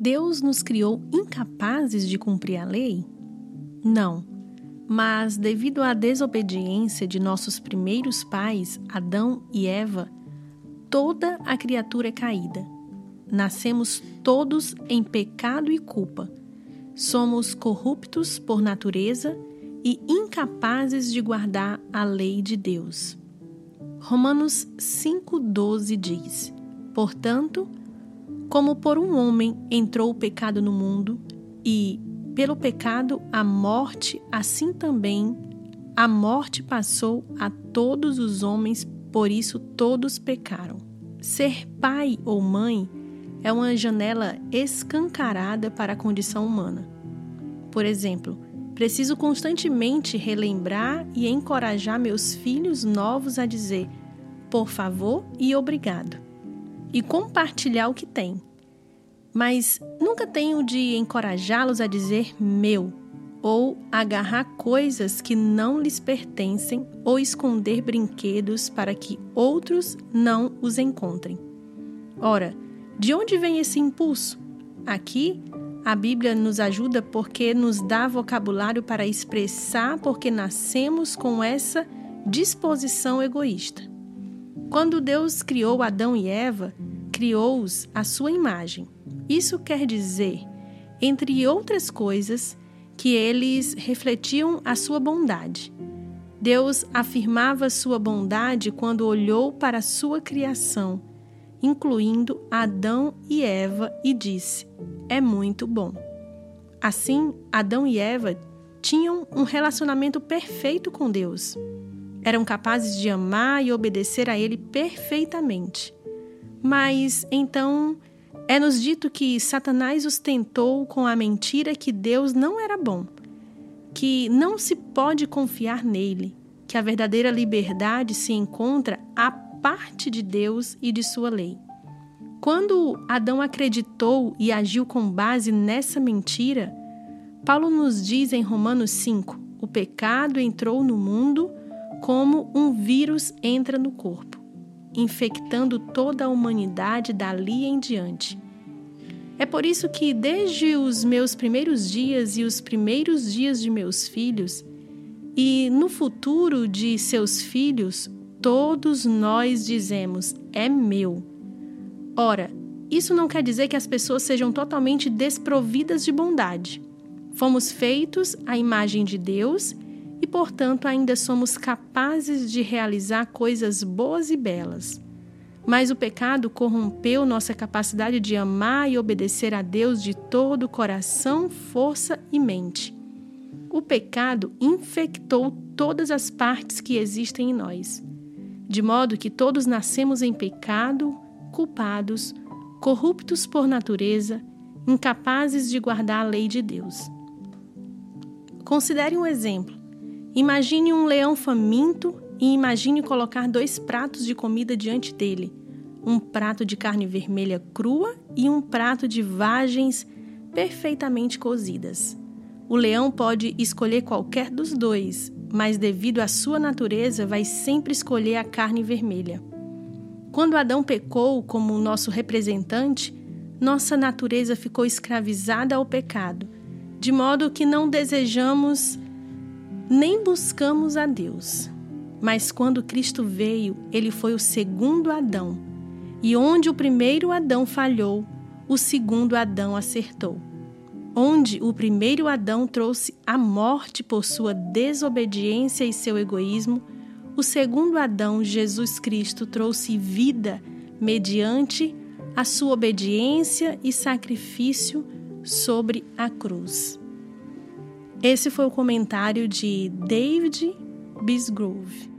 Deus nos criou incapazes de cumprir a lei? Não. Mas, devido à desobediência de nossos primeiros pais, Adão e Eva, toda a criatura é caída. Nascemos todos em pecado e culpa. Somos corruptos por natureza e incapazes de guardar a lei de Deus. Romanos 5,12 diz: Portanto, como por um homem entrou o pecado no mundo, e pelo pecado a morte, assim também a morte passou a todos os homens, por isso todos pecaram. Ser pai ou mãe é uma janela escancarada para a condição humana. Por exemplo, preciso constantemente relembrar e encorajar meus filhos novos a dizer por favor e obrigado e compartilhar o que tem. Mas nunca tenho de encorajá-los a dizer meu ou agarrar coisas que não lhes pertencem ou esconder brinquedos para que outros não os encontrem. Ora, de onde vem esse impulso? Aqui, a Bíblia nos ajuda porque nos dá vocabulário para expressar porque nascemos com essa disposição egoísta. Quando Deus criou Adão e Eva, criou-os à sua imagem. Isso quer dizer, entre outras coisas, que eles refletiam a sua bondade. Deus afirmava sua bondade quando olhou para a sua criação, incluindo Adão e Eva, e disse: É muito bom. Assim, Adão e Eva tinham um relacionamento perfeito com Deus. Eram capazes de amar e obedecer a Ele perfeitamente. Mas então é-nos dito que Satanás os tentou com a mentira que Deus não era bom, que não se pode confiar nele, que a verdadeira liberdade se encontra à parte de Deus e de sua lei. Quando Adão acreditou e agiu com base nessa mentira, Paulo nos diz em Romanos 5: o pecado entrou no mundo como um vírus entra no corpo, infectando toda a humanidade dali em diante. É por isso que, desde os meus primeiros dias e os primeiros dias de meus filhos, e no futuro de seus filhos, todos nós dizemos: é meu. Ora, isso não quer dizer que as pessoas sejam totalmente desprovidas de bondade. Fomos feitos à imagem de Deus portanto, ainda somos capazes de realizar coisas boas e belas. Mas o pecado corrompeu nossa capacidade de amar e obedecer a Deus de todo o coração, força e mente. O pecado infectou todas as partes que existem em nós, de modo que todos nascemos em pecado, culpados, corruptos por natureza, incapazes de guardar a lei de Deus. Considere um exemplo. Imagine um leão faminto e imagine colocar dois pratos de comida diante dele: um prato de carne vermelha crua e um prato de vagens perfeitamente cozidas. O leão pode escolher qualquer dos dois, mas devido à sua natureza vai sempre escolher a carne vermelha. Quando Adão pecou como nosso representante, nossa natureza ficou escravizada ao pecado, de modo que não desejamos nem buscamos a Deus. Mas quando Cristo veio, ele foi o segundo Adão. E onde o primeiro Adão falhou, o segundo Adão acertou. Onde o primeiro Adão trouxe a morte por sua desobediência e seu egoísmo, o segundo Adão, Jesus Cristo, trouxe vida mediante a sua obediência e sacrifício sobre a cruz. Esse foi o comentário de David Bisgrove.